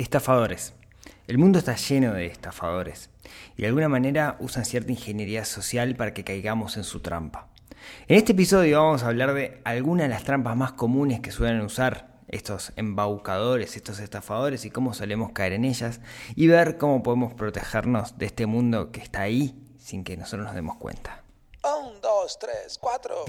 Estafadores. El mundo está lleno de estafadores y de alguna manera usan cierta ingeniería social para que caigamos en su trampa. En este episodio vamos a hablar de algunas de las trampas más comunes que suelen usar estos embaucadores, estos estafadores y cómo solemos caer en ellas y ver cómo podemos protegernos de este mundo que está ahí sin que nosotros nos demos cuenta. Un, dos, tres, cuatro.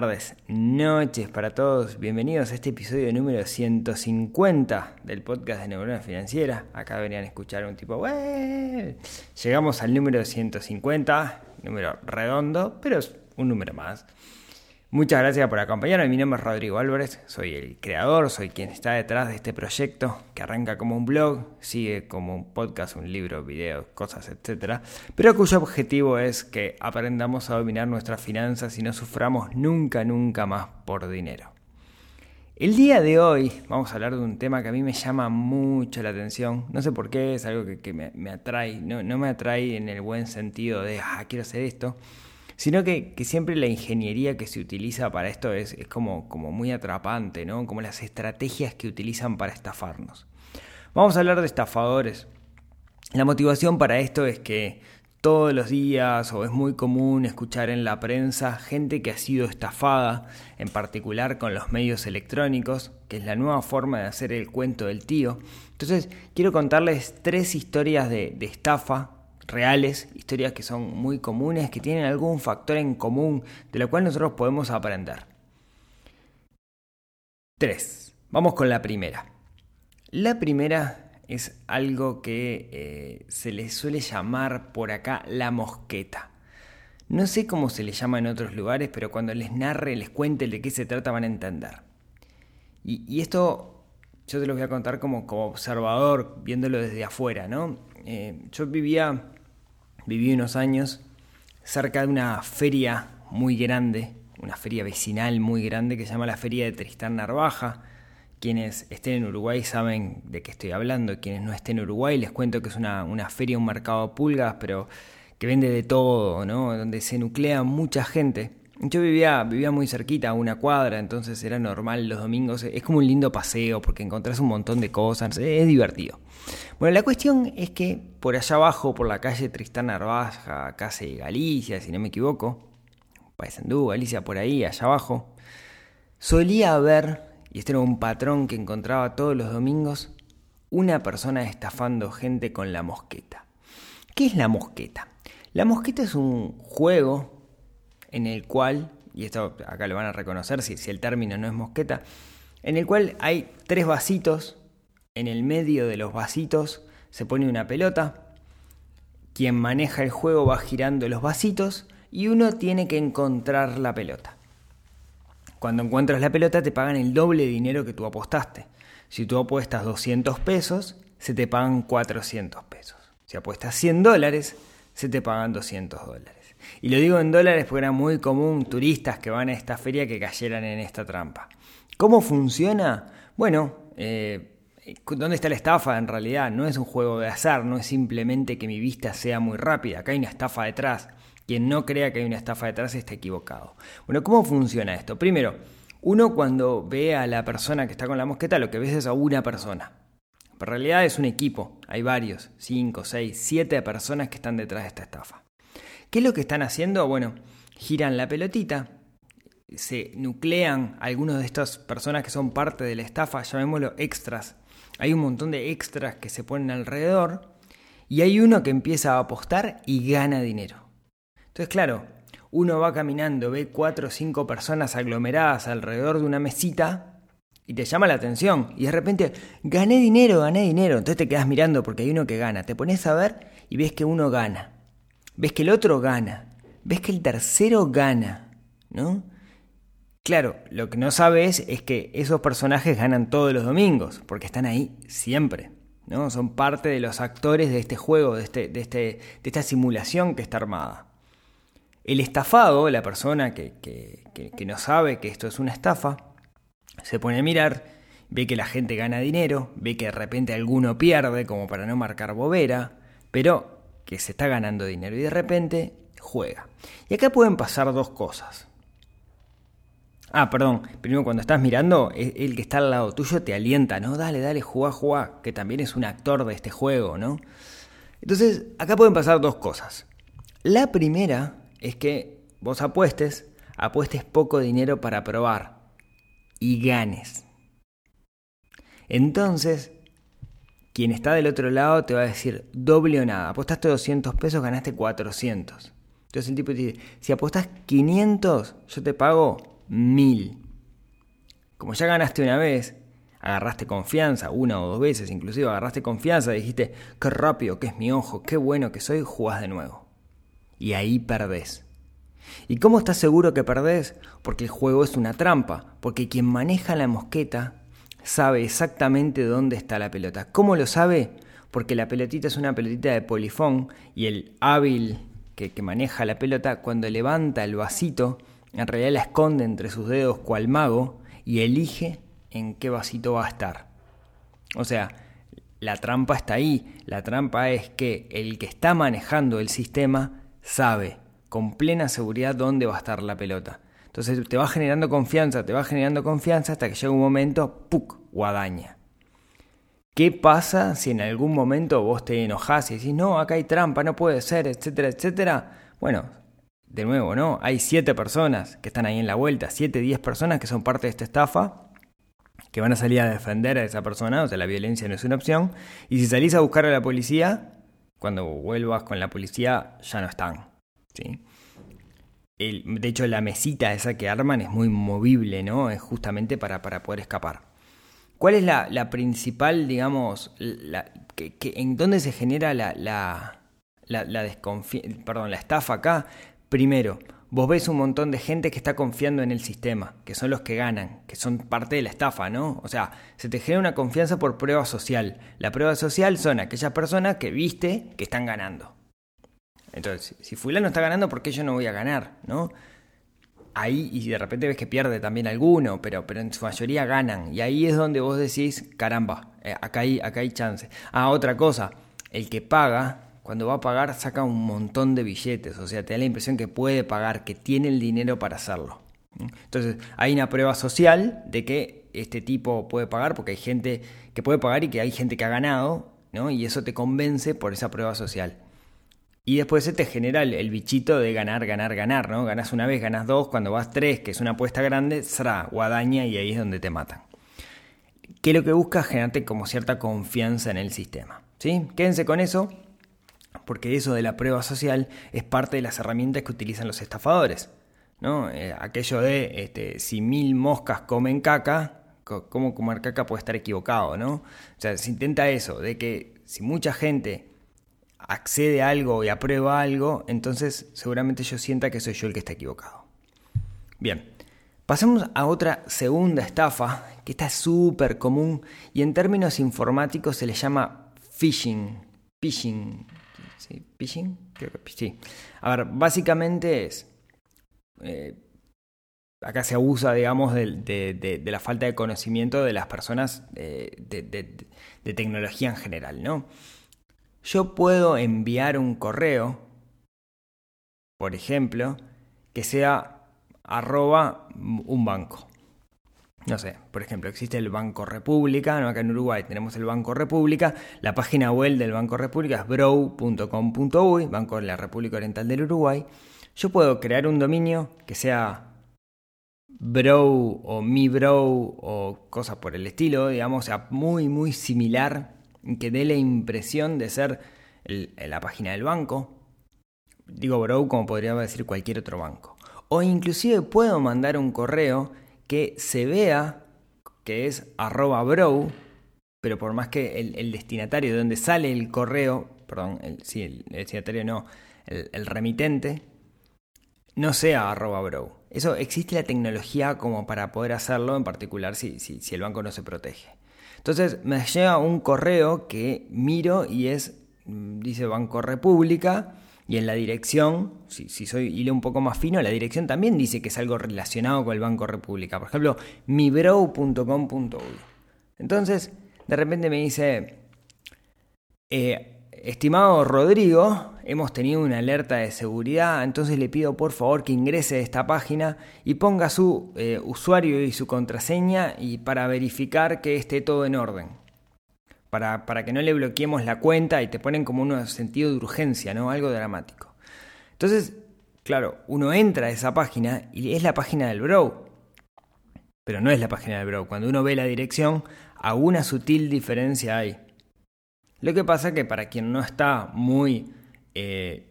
Tardes, noches para todos. Bienvenidos a este episodio número 150 del podcast de Neurona Financiera. Acá a escuchar un tipo. Llegamos al número 150, número redondo, pero es un número más. Muchas gracias por acompañarme. Mi nombre es Rodrigo Álvarez, soy el creador, soy quien está detrás de este proyecto que arranca como un blog, sigue como un podcast, un libro, videos, cosas, etc. Pero cuyo objetivo es que aprendamos a dominar nuestras finanzas y no suframos nunca, nunca más por dinero. El día de hoy vamos a hablar de un tema que a mí me llama mucho la atención. No sé por qué, es algo que, que me, me, atrae. No, no me atrae en el buen sentido de, ah, quiero hacer esto sino que, que, siempre la ingeniería que se utiliza para esto es, es como, como, muy atrapante, ¿no? Como las estrategias que utilizan para estafarnos. Vamos a hablar de estafadores. La motivación para esto es que todos los días o es muy común escuchar en la prensa gente que ha sido estafada, en particular con los medios electrónicos, que es la nueva forma de hacer el cuento del tío. Entonces, quiero contarles tres historias de, de estafa reales, historias que son muy comunes, que tienen algún factor en común de lo cual nosotros podemos aprender. 3. Vamos con la primera. La primera es algo que eh, se le suele llamar por acá la mosqueta. No sé cómo se le llama en otros lugares, pero cuando les narre, les cuente de qué se trata van a entender. Y, esto yo te lo voy a contar como, como observador, viéndolo desde afuera, ¿no? Eh, yo vivía, viví unos años cerca de una feria muy grande, una feria vecinal muy grande que se llama la Feria de Tristán Narvaja. Quienes estén en Uruguay saben de qué estoy hablando, quienes no estén en Uruguay les cuento que es una, una feria, un mercado de pulgas, pero que vende de todo, ¿no? donde se nuclea mucha gente. Yo vivía, vivía muy cerquita, a una cuadra, entonces era normal los domingos. Es como un lindo paseo porque encontrás un montón de cosas, es divertido. Bueno, la cuestión es que por allá abajo, por la calle Tristán Narvaja, casi Galicia, si no me equivoco, Paysandú, Galicia, por ahí, allá abajo, solía haber, y este era un patrón que encontraba todos los domingos, una persona estafando gente con la mosqueta. ¿Qué es la mosqueta? La mosqueta es un juego en el cual, y esto acá lo van a reconocer si, el término no es mosqueta, en el cual hay tres vasitos, en el medio de los vasitos se pone una pelota, quien maneja el juego va girando los vasitos y uno tiene que encontrar la pelota. Cuando encuentras la pelota te pagan el doble dinero que tú apostaste. Si tú apuestas 200 pesos, se te pagan 400 pesos. Si apuestas 100 dólares, se te pagan 200 dólares. Y lo digo en dólares porque era muy común turistas que van a esta feria que cayeran en esta trampa. ¿Cómo funciona? Bueno, eh, ¿dónde está la estafa en realidad? No es un juego de azar, no es simplemente que mi vista sea muy rápida, acá hay una estafa detrás. Quien no crea que hay una estafa detrás está equivocado. Bueno, ¿cómo funciona esto? Primero, uno cuando ve a la persona que está con la mosqueta, lo que ves es a una persona. En realidad es un equipo, hay varios, 5, 6, 7 personas que están detrás de esta estafa. ¿Qué es lo que están haciendo? Bueno, giran la pelotita, se nuclean algunos de estas personas que son parte de la estafa, llamémoslo extras. Hay un montón de extras que se ponen alrededor y hay uno que empieza a apostar y gana dinero. Entonces, claro, uno va caminando, ve cuatro o cinco personas aglomeradas alrededor de una mesita y te llama la atención y de repente gané dinero, gané dinero. Entonces te quedas mirando porque hay uno que gana. Te pones a ver y ves que uno gana. Ves que el otro gana, ves que el tercero gana, ¿no? Claro, lo que no sabes es que esos personajes ganan todos los domingos, porque están ahí siempre, ¿no? Son parte de los actores de este juego, de, este, de, este, de esta simulación que está armada. El estafado, la persona que, que, que no sabe que esto es una estafa, se pone a mirar, ve que la gente gana dinero, ve que de repente alguno pierde como para no marcar bobera, pero que se está ganando dinero y de repente juega. Y acá pueden pasar dos cosas. Ah, perdón, primero cuando estás mirando, el que está al lado tuyo te alienta, ¿no? Dale, dale, jugá, jugá, que también es un actor de este juego, ¿no? Entonces, acá pueden pasar dos cosas. La primera es que vos apuestes, apuestes poco dinero para probar y ganes. Entonces, quien está del otro lado te va a decir doble o nada. Apostaste 200 pesos, ganaste 400. Entonces el tipo te dice, si apostas 500, yo te pago mil. Como ya ganaste una vez, agarraste confianza, una o dos veces inclusive agarraste confianza, dijiste, qué rápido que es mi ojo, qué bueno que soy, jugás de nuevo. Y ahí perdés. ¿Y cómo estás seguro que perdés? Porque el juego es una trampa, porque quien maneja la mosqueta sabe exactamente dónde está la pelota. ¿Cómo lo sabe? Porque la pelotita es una pelotita de polifón y el hábil que, maneja la pelota cuando levanta el vasito en realidad la esconde entre sus dedos cual mago y elige en qué vasito va a estar. O sea, la trampa está ahí. La trampa es que el que está manejando el sistema sabe con plena seguridad dónde va a estar la pelota. Entonces te va generando confianza, te va generando confianza hasta que llega un momento, ¡puc! guadaña. ¿Qué pasa si en algún momento vos te enojás y decís, no, acá hay trampa, no puede ser, etcétera, etcétera? Bueno, de nuevo, ¿no? Hay siete personas que están ahí en la vuelta, siete, diez personas que son parte de esta estafa, que van a salir a defender a esa persona, o sea, la violencia no es una opción, y si salís a buscar a la policía, cuando vuelvas con la policía ya no están, ¿sí? De hecho, la mesita esa que arman es muy movible, ¿no? Es justamente para, para poder escapar. ¿Cuál es la, principal, digamos, la, que, en dónde se genera la, la, la, perdón, la estafa acá? Primero, vos ves un montón de gente que está confiando en el sistema, que son los que ganan, que son parte de la estafa, ¿no? O sea, se te genera una confianza por prueba social. La prueba social son aquellas personas que viste que están ganando. Entonces, si fulano está ganando, ¿por qué yo no voy a ganar? ¿No? Ahí, y de repente ves que pierde también alguno, pero, pero en su mayoría ganan. Y ahí es donde vos decís, caramba, eh, acá, hay, acá hay chance. Ah, otra cosa, el que paga cuando va a pagar saca un montón de billetes, o sea, te da la impresión que puede pagar, que tiene el dinero para hacerlo. Entonces, hay una prueba social de que este tipo puede pagar porque hay gente que puede pagar y que hay gente que ha ganado, ¿no? Y eso te convence por esa prueba social. Y después se te genera el, bichito de ganar, ganar, ganar, ¿no? Ganas una vez, ganas dos, cuando vas tres, que es una apuesta grande, será guadaña y ahí es donde te matan. ¿Qué lo que busca? Generarte como cierta confianza en el sistema. ¿Sí? Quédense con eso porque eso de la prueba social es parte de las herramientas que utilizan los estafadores. ¿no? Eh, aquello de este, si mil moscas comen caca, ¿cómo comer caca puede estar equivocado? ¿no? O sea, se intenta eso, de que si mucha gente accede a algo y aprueba algo, entonces seguramente yo sienta que soy yo el que está equivocado. Bien, pasamos a otra segunda estafa, que está súper común y en términos informáticos se le llama phishing. Phishing. ¿Phishing? Sí. A ver, básicamente es. Eh, acá se abusa, digamos, de, la falta de conocimiento de las personas eh, de, tecnología en general, ¿no? Yo puedo enviar un correo, por ejemplo, que sea arroba un banco no sé, por ejemplo, existe el Banco República, ¿no? acá en Uruguay tenemos el Banco República, la página web del Banco República es brow.com.uy, Banco de la República Oriental del Uruguay. Yo puedo crear un dominio que sea brow o mi brow o cosas por el estilo, digamos, sea, muy, muy similar, que dé la impresión de ser la página del banco. Digo brow como podría decir cualquier otro banco. O inclusive puedo mandar un correo que se vea que es arroba bro, pero por más que el, destinatario de donde sale el correo, perdón, el, el, destinatario no, el, remitente, no sea arroba bro. Eso existe la tecnología como para poder hacerlo, en particular si, si el banco no se protege. Entonces me llega un correo que miro y es, mm, dice Banco República, y en la dirección, si, si soy hilo un poco más fino, la dirección también dice que es algo relacionado con el Banco República. Por ejemplo, mibrow.com.uy. Entonces, de repente me dice, eh, estimado Rodrigo, hemos tenido una alerta de seguridad, entonces le pido por favor que ingrese a esta página y ponga su eh, usuario y su contraseña y para verificar que esté todo en orden para, que no le bloqueemos la cuenta y te ponen como un sentido de urgencia, ¿no? Algo dramático. Entonces, claro, uno entra a esa página y es la página del Bro. Pero no es la página del Bro. Cuando uno ve la dirección, alguna sutil diferencia hay. Lo que pasa que para quien no está muy eh,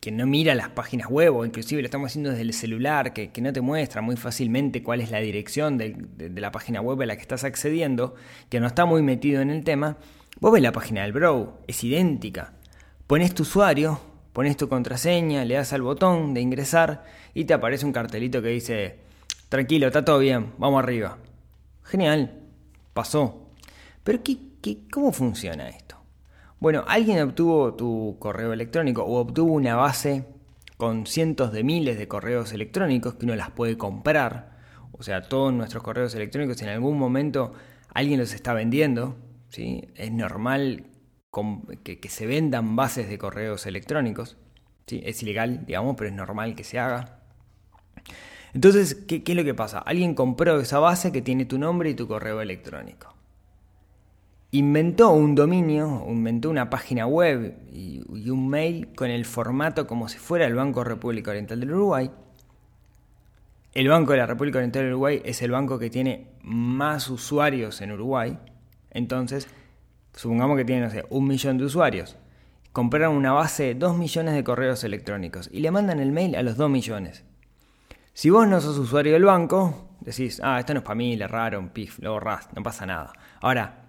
que no mira las páginas web o inclusive lo estamos haciendo desde el celular, que, no te muestra muy fácilmente cuál es la dirección de, la página web a la que estás accediendo, que no está muy metido en el tema, vos ves la página del Bro, es idéntica. Pones tu usuario, pones tu contraseña, le das al botón de ingresar y te aparece un cartelito que dice, tranquilo, está todo bien, vamos arriba. Genial, pasó. Pero ¿qué, cómo funciona esto? Bueno, alguien obtuvo tu correo electrónico o obtuvo una base con cientos de miles de correos electrónicos que uno las puede comprar. O sea, todos nuestros correos electrónicos en algún momento alguien los está vendiendo. ¿sí? Es normal que, se vendan bases de correos electrónicos. ¿sí? Es ilegal, digamos, pero es normal que se haga. Entonces, ¿qué, ¿qué, es lo que pasa? Alguien compró esa base que tiene tu nombre y tu correo electrónico inventó un dominio, inventó una página web y, un mail con el formato como si fuera el Banco República Oriental del Uruguay. El Banco de la República Oriental del Uruguay es el banco que tiene más usuarios en Uruguay. Entonces, supongamos que tiene, no sé, un millón de usuarios. Compraron una base de 2 millones de correos electrónicos y le mandan el mail a los 2 millones. Si vos no sos usuario del banco, decís, ah, esto no es para mí, le raro, pif, lo borrás, no pasa nada. Ahora,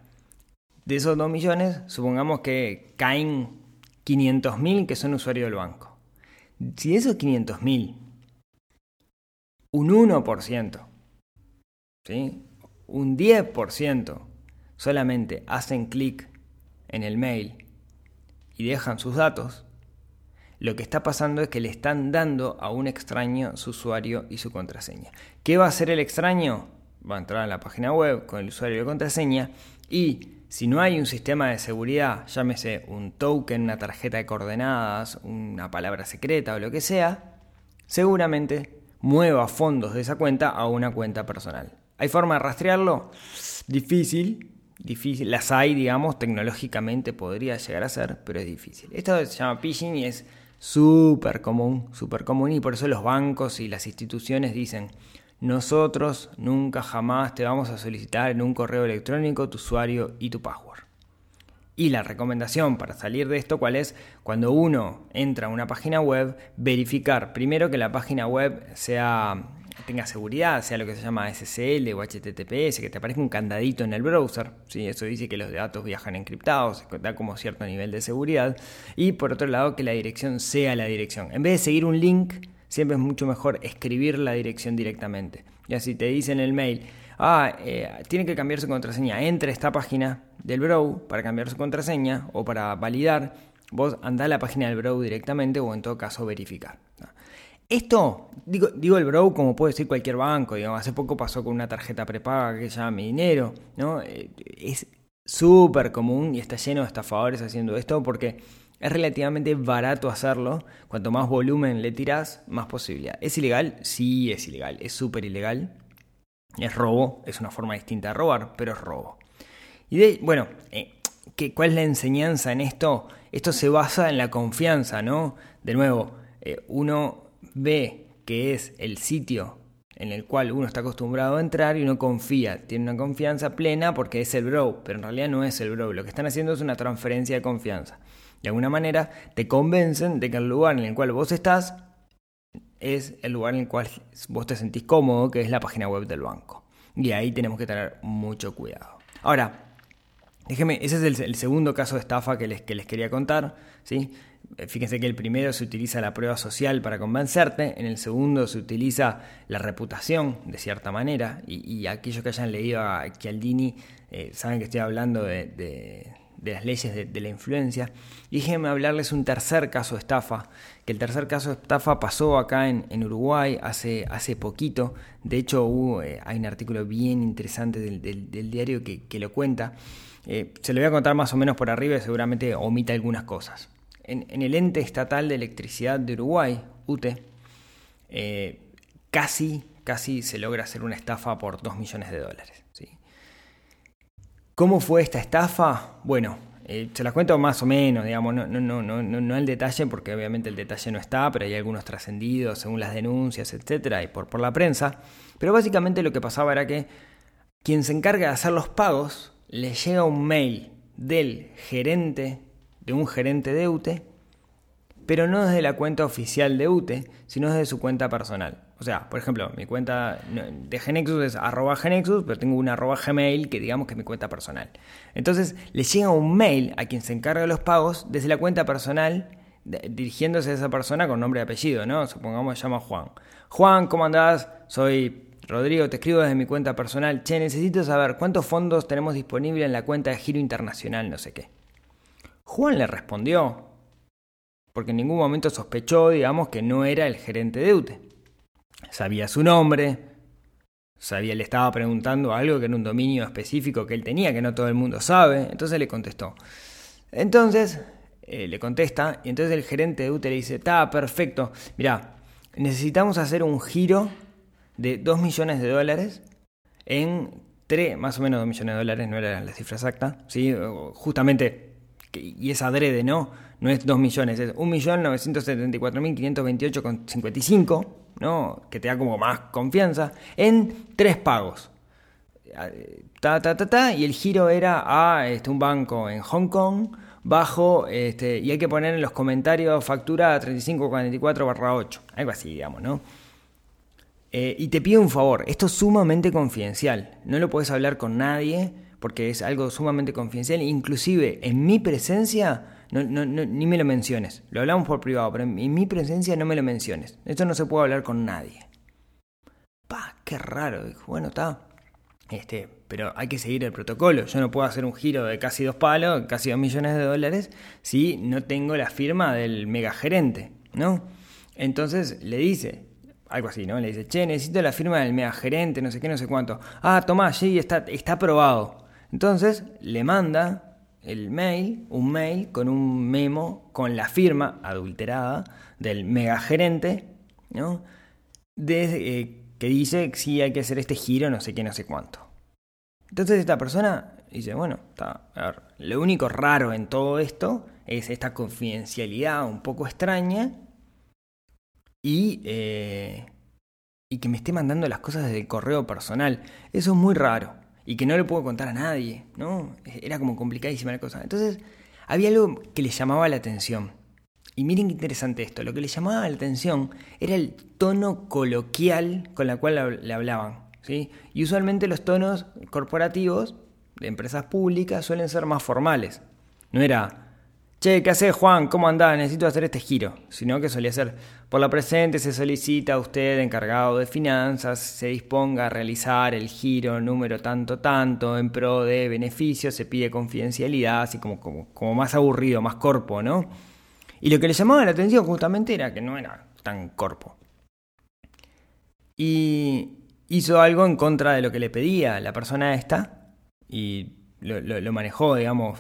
de esos 2 millones, supongamos que caen 500.000 que son usuarios del banco. Si de esos 500.000, un 1%, ¿sí? un 10% solamente hacen clic en el mail y dejan sus datos, lo que está pasando es que le están dando a un extraño su usuario y su contraseña. ¿Qué va a hacer el extraño? Va a entrar en la página web con el usuario y contraseña y si no hay un sistema de seguridad, llámese un token, una tarjeta de coordenadas, una palabra secreta o lo que sea, seguramente mueva fondos de esa cuenta a una cuenta personal. ¿Hay forma de rastrearlo? Difícil, difícil. Las hay, digamos, tecnológicamente podría llegar a ser, pero es difícil. Esto se llama phishing y es súper común, súper común y por eso los bancos y las instituciones dicen, nosotros nunca jamás te vamos a solicitar en un correo electrónico tu usuario y tu password. Y la recomendación para salir de esto, ¿cuál es? Cuando uno entra a una página web, verificar primero que la página web sea tenga seguridad, sea lo que se llama SSL o HTTPS, que te aparezca un candadito en el browser, ¿sí? eso dice que los datos viajan encriptados, da como cierto nivel de seguridad, y por otro lado que la dirección sea la dirección. En vez de seguir un link, siempre es mucho mejor escribir la dirección directamente. Ya si te dicen en el mail, ah, eh, tiene que cambiar su contraseña, entre esta página del Brow para cambiar su contraseña o para validar, vos andá a la página del Brow directamente o en todo caso verificar. Esto, digo, digo el Brow como puede decir cualquier banco, digamos, hace poco pasó con una tarjeta prepaga que se llama Mi Dinero, ¿no? Eh, es súper común y está lleno de estafadores haciendo esto porque es relativamente barato hacerlo. Cuanto más volumen le tiras, más posibilidad. ¿Es ilegal? Sí, es ilegal. Es súper ilegal. Es robo. Es una forma distinta de robar, pero es robo. Y de, bueno, eh, ¿cuál es la enseñanza en esto? Esto se basa en la confianza, ¿no? De nuevo, eh, uno ve que es el sitio en el cual uno está acostumbrado a entrar y uno confía, tiene una confianza plena porque es el bro, pero en realidad no es el bro. Lo que están haciendo es una transferencia de confianza de alguna manera te convencen de que el lugar en el cual vos estás es el lugar en el cual vos te sentís cómodo, que es la página web del banco. Y ahí tenemos que tener mucho cuidado. Ahora, déjeme, ese es el, segundo caso de estafa que les, que les quería contar. ¿sí? Eh, fíjense que el primero se utiliza la prueba social para convencerte, en el segundo se utiliza la reputación de cierta manera, y, aquellos que hayan leído a Chialdini eh, saben que estoy hablando de, las leyes de, la influencia. Y déjenme hablarles un tercer caso de estafa, que el tercer caso de estafa pasó acá en, Uruguay hace, hace poquito, de hecho eh, hay un artículo bien interesante del, diario que, lo cuenta. se lo voy a contar más o menos por arriba y seguramente omita algunas cosas en, el ente estatal de electricidad de Uruguay, UTE, eh, casi, casi se logra hacer una estafa por 2 millones de dólares. ¿Cómo fue esta estafa? Bueno, eh, se las cuento más o menos, digamos, no el detalle, porque obviamente el detalle no está, pero hay algunos trascendidos según las denuncias, etcétera, y por, por la prensa. Pero básicamente lo que pasaba era que quien se encarga de hacer los pagos le llega un mail del gerente de un gerente de UTE, pero no desde la cuenta oficial de UTE, sino desde su cuenta personal. O sea, por ejemplo, mi cuenta de Genexus es arroba Genexus, pero tengo una arroba Gmail que digamos que es mi cuenta personal. Entonces le llega un mail a quien se encarga de los pagos desde la cuenta personal, dirigiéndose a esa persona con nombre y apellido, ¿no? Supongamos se llama Juan. Juan, ¿cómo andás? Soy Rodrigo, te escribo desde mi cuenta personal. Che, necesito saber cuántos fondos tenemos disponibles en la cuenta de Giro Internacional, no sé qué. Juan le respondió, porque en ningún momento sospechó, digamos, que no era el gerente de UTE. Sabía su nombre, sabía, le estaba preguntando algo que era un dominio específico que él tenía, que no todo el mundo sabe, entonces le contestó. Entonces, eh, le contesta, y entonces el gerente de UTE le dice, está perfecto, mira, necesitamos hacer un giro de 2 millones de dólares en 3, más o menos 2 millones de dólares, no era la cifra exacta, ¿sí? justamente y es adrede, ¿no? No es 2 millones, es 1.974.528,55, ¿no? Que te da como más confianza, en tres pagos. Ta, ta, ta, ta, y el giro era a este, un banco en Hong Kong, bajo, este, y hay que poner en los comentarios factura 3544-8, algo así, digamos, ¿no? Eh, y te pido un favor, esto es sumamente confidencial, no lo puedes hablar con nadie, porque es algo sumamente confidencial, inclusive en mi presencia, ni me lo menciones, lo hablamos por privado, pero en, mi presencia no me lo menciones, esto no se puede hablar con nadie. Pa, qué raro, bueno, está, este, pero hay que seguir el protocolo, yo no puedo hacer un giro de casi dos palos, casi dos millones de dólares, si no tengo la firma del mega gerente, ¿no? Entonces le dice, algo así, ¿no? Le dice, che, necesito la firma del mega gerente, no sé qué, no sé cuánto. Ah, tomá, sí, está aprobado. Entonces le manda el mail, un mail con un memo con la firma adulterada del megagerente, ¿no? De, eh, que dice que sí hay que hacer este giro, no sé qué, no sé cuánto. Entonces esta persona dice, bueno, está, a ver, lo único raro en todo esto es esta confidencialidad un poco extraña y, eh, y que me esté mandando las cosas desde el correo personal. Eso es muy raro y que no le puedo contar a nadie, ¿no? Era como complicadísima la cosa. Entonces, había algo que le llamaba la atención. Y miren qué interesante esto, lo que le llamaba la atención era el tono coloquial con la cual le hablaban, ¿sí? Y usualmente los tonos corporativos de empresas públicas suelen ser más formales. No era Che, ¿qué hace Juan? ¿Cómo anda? Necesito hacer este giro. Sino que solía ser, por la presente se solicita a usted, encargado de finanzas, se disponga a realizar el giro número tanto tanto en pro de beneficios, se pide confidencialidad, así como, como, como más aburrido, más corpo, ¿no? Y lo que le llamaba la atención justamente era que no era tan corpo. Y hizo algo en contra de lo que le pedía la persona esta y lo, manejó, digamos,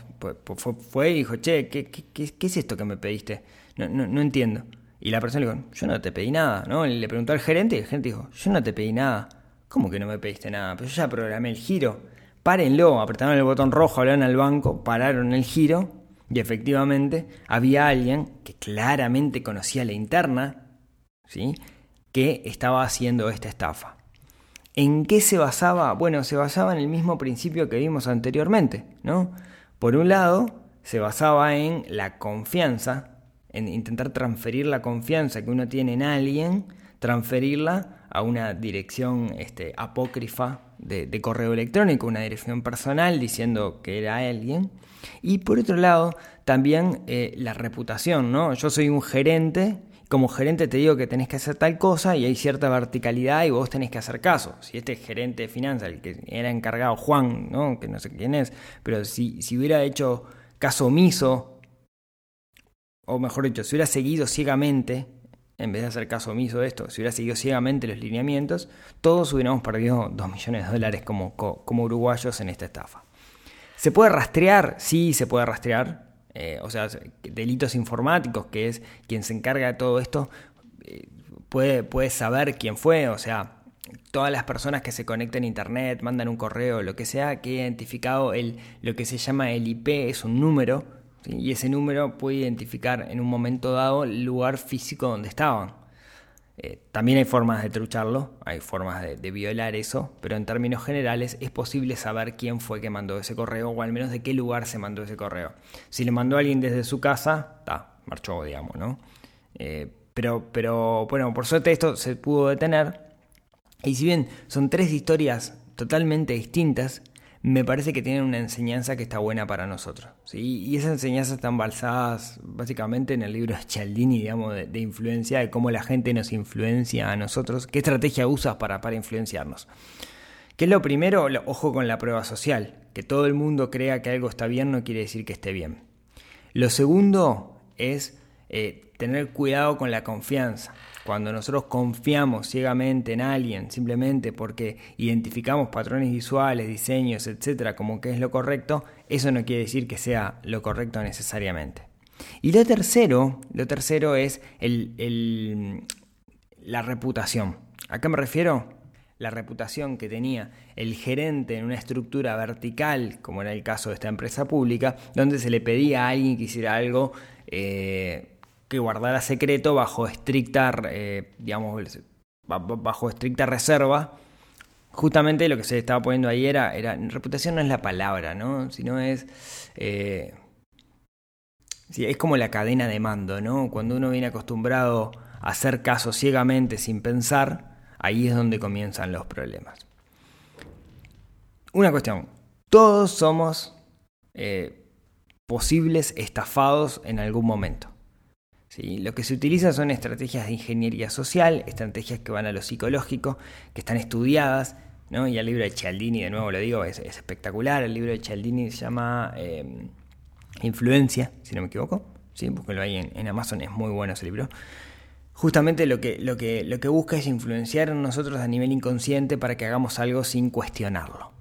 fue, y dijo, che, ¿qué, qué, es esto que me pediste? No, no, entiendo. Y la persona le dijo, yo no te pedí nada, ¿no? Le preguntó al gerente y el gerente dijo, yo no te pedí nada. ¿Cómo que no me pediste nada? Pero yo ya programé el giro. Párenlo, apretaron el botón rojo, hablaron al banco, pararon el giro y efectivamente había alguien que claramente conocía la interna, ¿sí? Que estaba haciendo esta estafa. ¿En qué se basaba? Bueno, se basaba en el mismo principio que vimos anteriormente, ¿no? Por un lado, se basaba en la confianza, en intentar transferir la confianza que uno tiene en alguien, transferirla a una dirección este, apócrifa de, correo electrónico, una dirección personal diciendo que era alguien. Y por otro lado, también eh, la reputación, ¿no? Yo soy un gerente, como gerente te digo que tenés que hacer tal cosa y hay cierta verticalidad y vos tenés que hacer caso. Si este gerente de finanzas, el que era encargado, Juan, ¿no? Que no sé quién es, pero si, si hubiera hecho caso omiso, o mejor dicho, si hubiera seguido ciegamente, en vez de hacer caso omiso de esto, si hubiera seguido ciegamente los lineamientos, todos hubiéramos perdido 2 millones de dólares como, como uruguayos en esta estafa. ¿Se puede rastrear? Sí, se puede rastrear. Eh, o sea, delitos informáticos, que es quien se encarga de todo esto, eh, puede, saber quién fue. O sea, todas las personas que se conectan a internet, mandan un correo, lo que sea, que identificado el, lo que se llama el IP, es un número, y ese número puede identificar en un momento dado el lugar físico donde estaban. Eh, también hay formas de trucharlo, hay formas de, violar eso, pero en términos generales es posible saber quién fue que mandó ese correo o al menos de qué lugar se mandó ese correo. Si le mandó alguien desde su casa, está, marchó, digamos, ¿no? Eh, pero, pero, bueno, por suerte esto se pudo detener. Y si bien son tres historias totalmente distintas, me parece que tienen una enseñanza que está buena para nosotros. Y esas enseñanzas están basadas básicamente en el libro de Cialdini, digamos, de, influencia, de cómo la gente nos influencia a nosotros, qué estrategia usas para, para influenciarnos. ¿Qué es lo primero? Ojo con la prueba social. Que todo el mundo crea que algo está bien no quiere decir que esté bien. Lo segundo es eh, tener cuidado con la confianza. Cuando nosotros confiamos ciegamente en alguien, simplemente porque identificamos patrones visuales, diseños, etcétera, como que es lo correcto, eso no quiere decir que sea lo correcto necesariamente. Y lo tercero, lo tercero es la reputación. ¿A qué me refiero? La reputación que tenía el gerente en una estructura vertical, como era el caso de esta empresa pública, donde se le pedía a alguien que hiciera algo eh, que guardara secreto bajo estricta, eh, digamos, bajo estricta reserva. Justamente lo que se estaba poniendo ahí era, reputación no es la palabra, ¿no? Sino es... Eh, es como la cadena de mando, ¿no? Cuando uno viene acostumbrado a hacer caso ciegamente sin pensar, ahí es donde comienzan los problemas. Una cuestión, todos somos eh, posibles estafados en algún momento. Lo que se utiliza son estrategias de ingeniería social, estrategias que van a lo psicológico, que están estudiadas, ¿no? y el libro de Cialdini, de nuevo lo digo, es, espectacular, el libro de Cialdini se llama em, Influencia, si no me equivoco, ¿sí? búsquenlo ahí en, Amazon, es muy bueno ese libro. Justamente lo que, lo, que, lo que busca es influenciar en nosotros a nivel inconsciente para que hagamos algo sin cuestionarlo.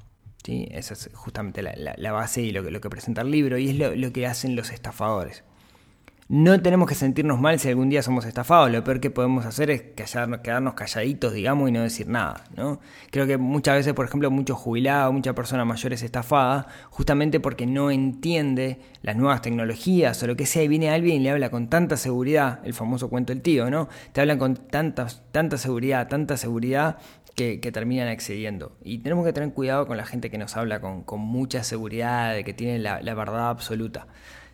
¿sí? Esa es justamente la, base y lo que, lo que presenta el libro, y es lo que hacen los estafadores. No tenemos que sentirnos mal si algún día somos estafados. Lo peor que podemos hacer es quedarnos calladitos, digamos, y no decir nada. ¿no? Creo que muchas veces, por ejemplo, muchos jubilados, mucha persona mayor es estafada justamente porque no entiende las nuevas tecnologías o lo que sea. Y viene alguien y le habla con tanta seguridad, el famoso cuento del tío, ¿no? Te hablan con tanta, tanta seguridad, tanta seguridad que, terminan accediendo. Y tenemos que tener cuidado con la gente que nos habla con, mucha seguridad, de que tiene la, la verdad absoluta.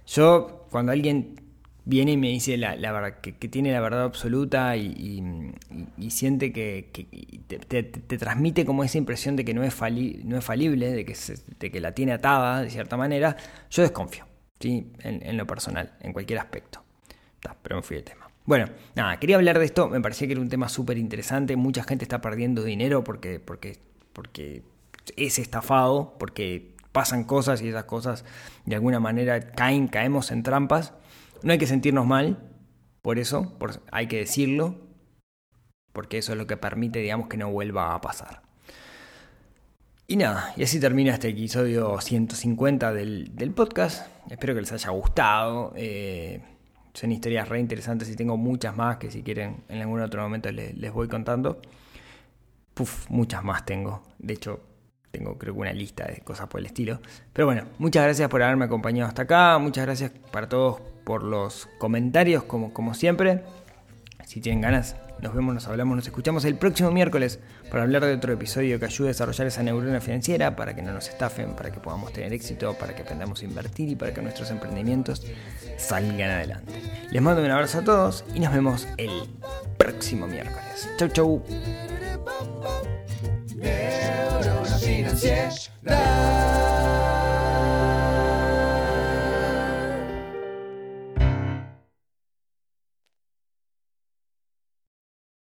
Yo, cuando alguien viene y me dice la, que, tiene la verdad absoluta y, siente que, te, transmite como esa impresión de que no es, no es falible, de que, de que la tiene atada de cierta manera, yo desconfío, ¿sí? en, lo personal, en cualquier aspecto. pero me fui del tema. Bueno, nada, quería hablar de esto, me parecía que era un tema súper interesante, mucha gente está perdiendo dinero porque, porque, porque es estafado, porque pasan cosas y esas cosas de alguna manera caen, caemos en trampas. No hay que sentirnos mal, por eso, hay que decirlo, porque eso es lo que permite, digamos, que no vuelva a pasar. Y nada, y así termina este episodio 150 del, podcast. Espero que les haya gustado. Eh, son historias re interesantes y tengo muchas más que si quieren en algún otro momento les, les voy contando. Puf, muchas más tengo. De hecho, tengo creo que una lista de cosas por el estilo. Pero bueno, muchas gracias por haberme acompañado hasta acá. Muchas gracias para todos por los comentarios, como, como siempre. Si tienen ganas, nos vemos, nos hablamos, nos escuchamos el próximo miércoles para hablar de otro episodio que ayude a desarrollar esa neurona financiera, para que no nos estafen, para que podamos tener éxito, para que aprendamos a invertir y para que nuestros emprendimientos salgan adelante. Les mando un abrazo a todos y nos vemos el próximo miércoles. Chau, chau. cieśla.